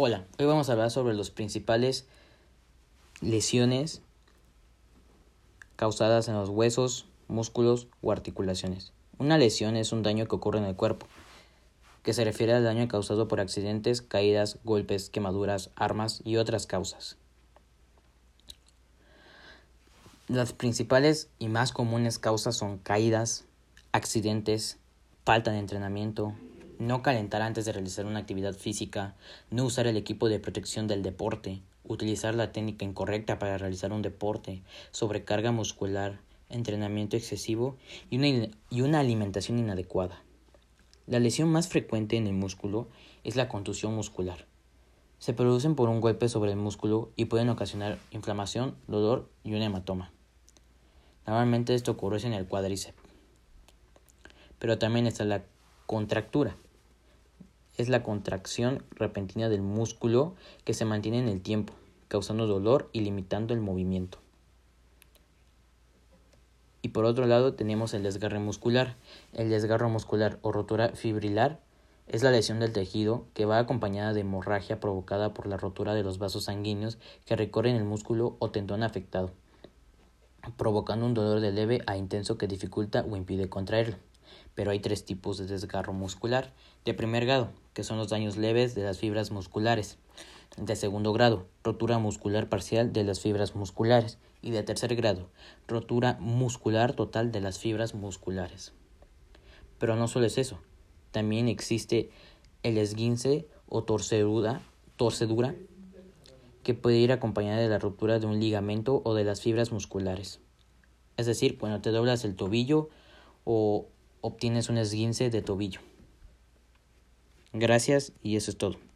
Hola, hoy vamos a hablar sobre los principales lesiones causadas en los huesos, músculos o articulaciones. Una lesión es un daño que ocurre en el cuerpo, que se refiere al daño causado por accidentes, caídas, golpes, quemaduras, armas y otras causas. Las principales y más comunes causas son caídas, accidentes, falta de entrenamiento, no calentar antes de realizar una actividad física, no usar el equipo de protección del deporte, utilizar la técnica incorrecta para realizar un deporte, sobrecarga muscular, entrenamiento excesivo y una, y una alimentación inadecuada. La lesión más frecuente en el músculo es la contusión muscular. Se producen por un golpe sobre el músculo y pueden ocasionar inflamación, dolor y un hematoma. Normalmente esto ocurre en el cuádriceps. Pero también está la contractura es la contracción repentina del músculo que se mantiene en el tiempo, causando dolor y limitando el movimiento. Y por otro lado tenemos el desgarre muscular. El desgarro muscular o rotura fibrilar es la lesión del tejido que va acompañada de hemorragia provocada por la rotura de los vasos sanguíneos que recorren el músculo o tendón afectado, provocando un dolor de leve a intenso que dificulta o impide contraerlo pero hay tres tipos de desgarro muscular. De primer grado, que son los daños leves de las fibras musculares. De segundo grado, rotura muscular parcial de las fibras musculares. Y de tercer grado, rotura muscular total de las fibras musculares. Pero no solo es eso, también existe el esguince o torcedura, torcedura que puede ir acompañada de la ruptura de un ligamento o de las fibras musculares. Es decir, cuando te doblas el tobillo o obtienes un esguince de tobillo. Gracias y eso es todo.